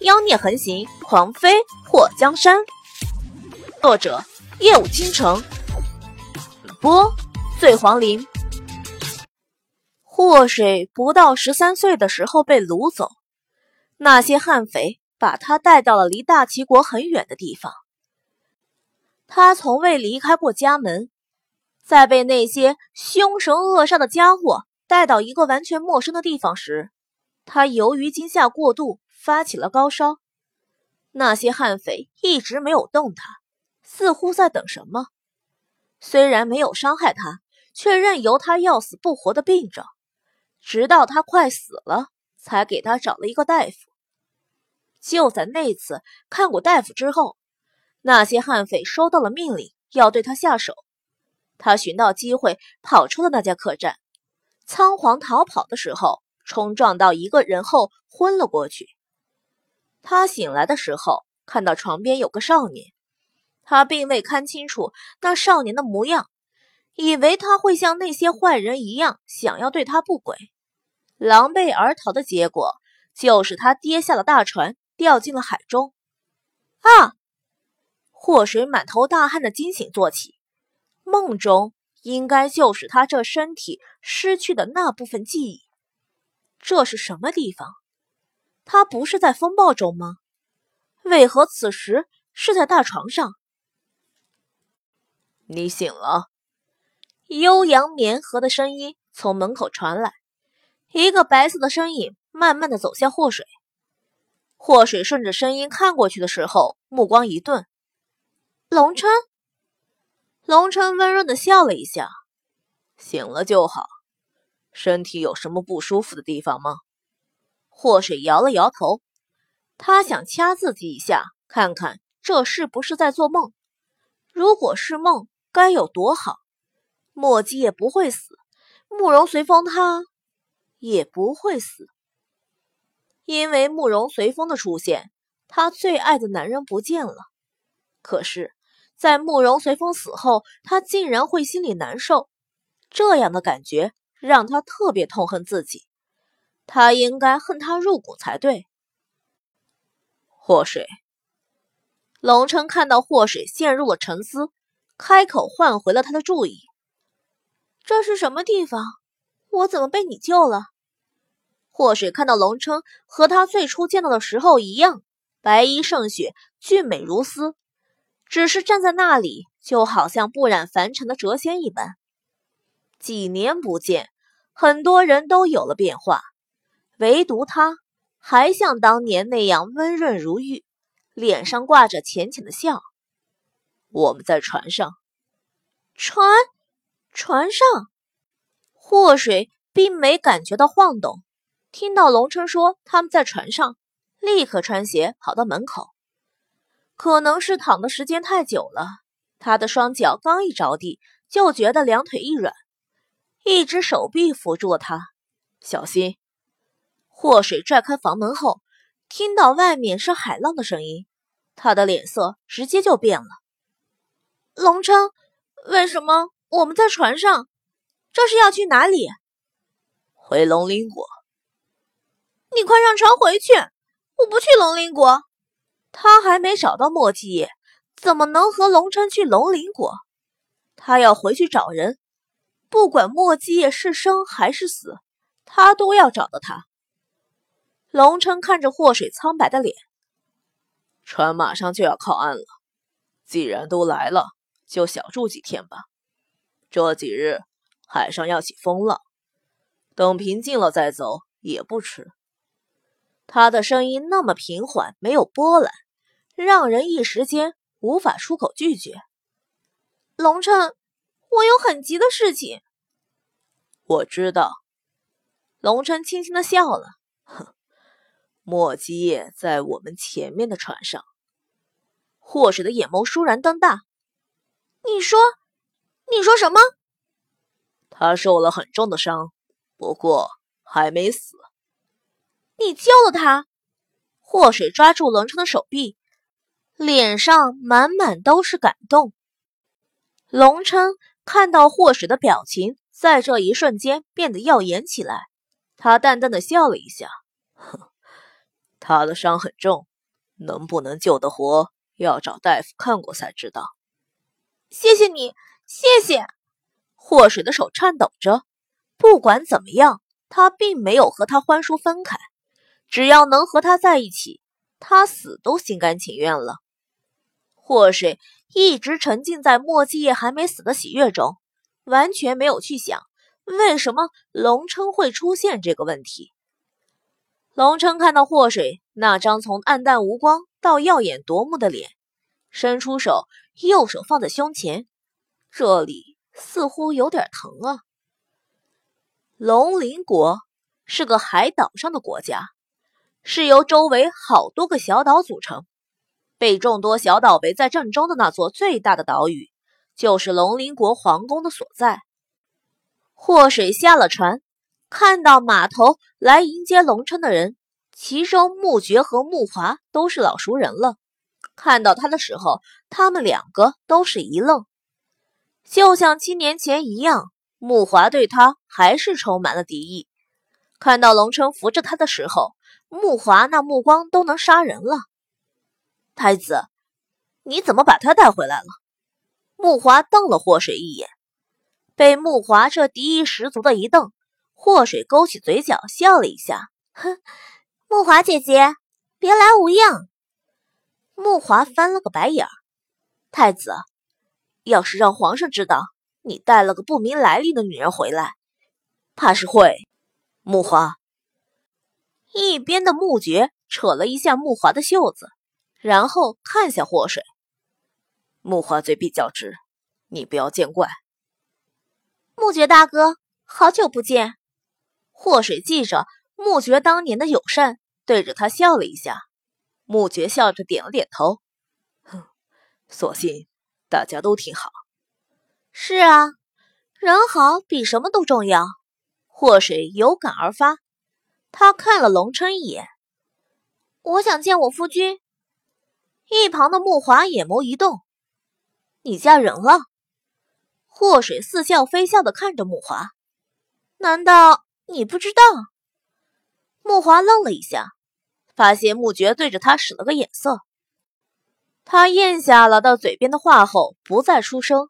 妖孽横行，狂妃破江山。作者：夜舞倾城，播：醉黄林。祸水不到十三岁的时候被掳走，那些悍匪把他带到了离大齐国很远的地方。他从未离开过家门，在被那些凶神恶煞的家伙带到一个完全陌生的地方时，他由于惊吓过度。发起了高烧，那些悍匪一直没有动他，似乎在等什么。虽然没有伤害他，却任由他要死不活的病着，直到他快死了，才给他找了一个大夫。就在那次看过大夫之后，那些悍匪收到了命令，要对他下手。他寻到机会跑出了那家客栈，仓皇逃跑的时候，冲撞到一个人后昏了过去。他醒来的时候，看到床边有个少年，他并未看清楚那少年的模样，以为他会像那些坏人一样想要对他不轨，狼狈而逃的结果就是他跌下了大船，掉进了海中。啊！祸水满头大汗的惊醒坐起，梦中应该就是他这身体失去的那部分记忆。这是什么地方？他不是在风暴中吗？为何此时是在大床上？你醒了。悠扬绵和的声音从门口传来，一个白色的身影慢慢的走向祸水。祸水顺着声音看过去的时候，目光一顿。龙琛。龙琛温润的笑了一下。醒了就好。身体有什么不舒服的地方吗？祸水摇了摇头，他想掐自己一下，看看这是不是在做梦。如果是梦，该有多好！莫姬也不会死，慕容随风他也不会死。因为慕容随风的出现，他最爱的男人不见了。可是，在慕容随风死后，他竟然会心里难受，这样的感觉让他特别痛恨自己。他应该恨他入骨才对。祸水，龙琛看到祸水陷入了沉思，开口唤回了他的注意。这是什么地方？我怎么被你救了？祸水看到龙琛和他最初见到的时候一样，白衣胜雪，俊美如丝，只是站在那里，就好像不染凡尘的谪仙一般。几年不见，很多人都有了变化。唯独他还像当年那样温润如玉，脸上挂着浅浅的笑。我们在船上，船，船上，祸水并没感觉到晃动。听到龙琛说他们在船上，立刻穿鞋跑到门口。可能是躺的时间太久了，他的双脚刚一着地，就觉得两腿一软，一只手臂扶住了他，小心。祸水拽开房门后，听到外面是海浪的声音，他的脸色直接就变了。龙琛，为什么我们在船上？这是要去哪里？回龙鳞国。你快上船回去！我不去龙鳞国。他还没找到莫继业，怎么能和龙琛去龙鳞国？他要回去找人，不管莫继业是生还是死，他都要找到他。龙琛看着祸水苍白的脸，船马上就要靠岸了，既然都来了，就小住几天吧。这几日海上要起风浪，等平静了再走也不迟。他的声音那么平缓，没有波澜，让人一时间无法出口拒绝。龙琛，我有很急的事情。我知道。龙琛轻轻的笑了，哼。莫基业在我们前面的船上。祸水的眼眸倏然瞪大。你说，你说什么？他受了很重的伤，不过还没死。你救了他？祸水抓住龙琛的手臂，脸上满满都是感动。龙琛看到祸水的表情，在这一瞬间变得耀眼起来。他淡淡的笑了一下，哼。他的伤很重，能不能救得活，要找大夫看过才知道。谢谢你，谢谢。祸水的手颤抖着。不管怎么样，他并没有和他欢叔分开。只要能和他在一起，他死都心甘情愿了。祸水一直沉浸在莫继业还没死的喜悦中，完全没有去想为什么龙琛会出现这个问题。龙琛看到祸水那张从暗淡无光到耀眼夺目的脸，伸出手，右手放在胸前，这里似乎有点疼啊。龙鳞国是个海岛上的国家，是由周围好多个小岛组成。被众多小岛围在正中的那座最大的岛屿，就是龙鳞国皇宫的所在。祸水下了船，看到码头来迎接龙琛的人，其中木觉和木华都是老熟人了。看到他的时候，他们两个都是一愣，就像七年前一样。木华对他还是充满了敌意。看到龙琛扶着他的时候，木华那目光都能杀人了。太子，你怎么把他带回来了？木华瞪了霍水一眼，被木华这敌意十足的一瞪，祸水勾起嘴角笑了一下，哼，木华姐姐，别来无恙。木华翻了个白眼儿，太子，要是让皇上知道。你带了个不明来历的女人回来，怕是会。木华一边的木觉扯了一下木华的袖子，然后看向祸水。木华嘴比较直，你不要见怪。木觉大哥，好久不见。祸水记着穆觉当年的友善，对着他笑了一下。穆觉笑着点了点头，哼，所幸大家都挺好。是啊，人好比什么都重要。祸水有感而发，他看了龙琛一眼。我想见我夫君。一旁的穆华眼眸一动：“你嫁人了？”祸水似笑非笑的看着穆华：“难道你不知道？”木华愣了一下，发现木觉对着他使了个眼色。他咽下了到嘴边的话后，不再出声。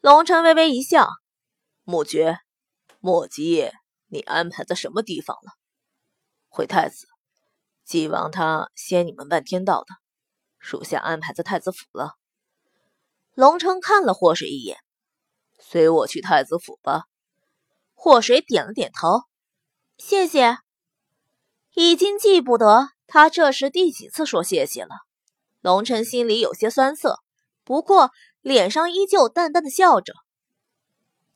龙琛微微一笑：“木觉，莫吉，你安排在什么地方了？回太子，纪王他先你们半天到的，属下安排在太子府了。”龙城看了霍水一眼：“随我去太子府吧。”祸水点了点头：“谢谢。”已经记不得他这是第几次说谢谢了。龙琛心里有些酸涩，不过。脸上依旧淡淡的笑着，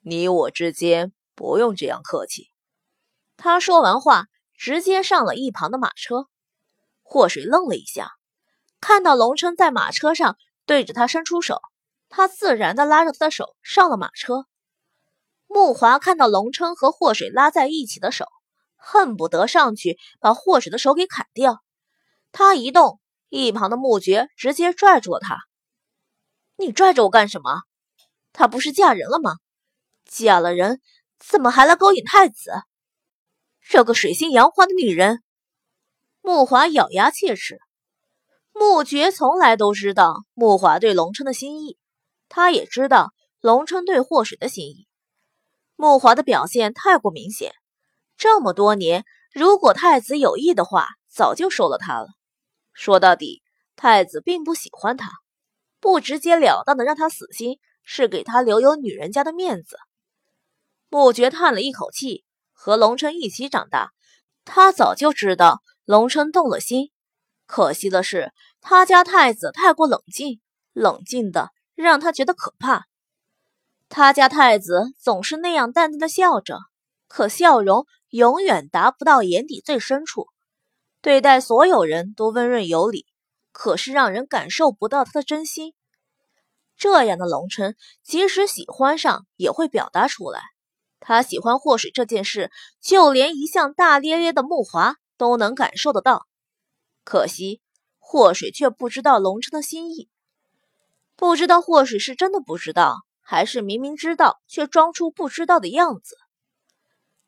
你我之间不用这样客气。他说完话，直接上了一旁的马车。祸水愣了一下，看到龙琛在马车上对着他伸出手，他自然的拉着他的手上了马车。木华看到龙琛和祸水拉在一起的手，恨不得上去把祸水的手给砍掉。他一动，一旁的木觉直接拽住了他。你拽着我干什么？她不是嫁人了吗？嫁了人，怎么还来勾引太子？这个水性杨花的女人！木华咬牙切齿。木觉从来都知道木华对龙琛的心意，他也知道龙琛对祸水的心意。慕华的表现太过明显，这么多年，如果太子有意的话，早就收了他了。说到底，太子并不喜欢他。不直截了当的让他死心，是给他留有女人家的面子。穆觉叹了一口气，和龙琛一起长大，他早就知道龙琛动了心。可惜的是，他家太子太过冷静，冷静的让他觉得可怕。他家太子总是那样淡淡的笑着，可笑容永远达不到眼底最深处，对待所有人都温润有礼。可是让人感受不到他的真心。这样的龙琛，即使喜欢上，也会表达出来。他喜欢祸水这件事，就连一向大咧咧的木华都能感受得到。可惜祸水却不知道龙琛的心意，不知道祸水是真的不知道，还是明明知道却装出不知道的样子。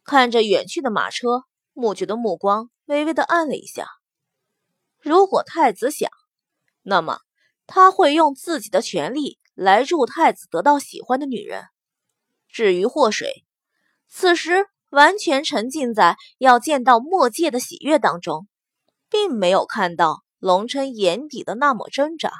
看着远去的马车，木觉的目光微微的暗了一下。如果太子想，那么他会用自己的权力来助太子得到喜欢的女人。至于祸水，此时完全沉浸在要见到墨界的喜悦当中，并没有看到龙琛眼底的那抹挣扎。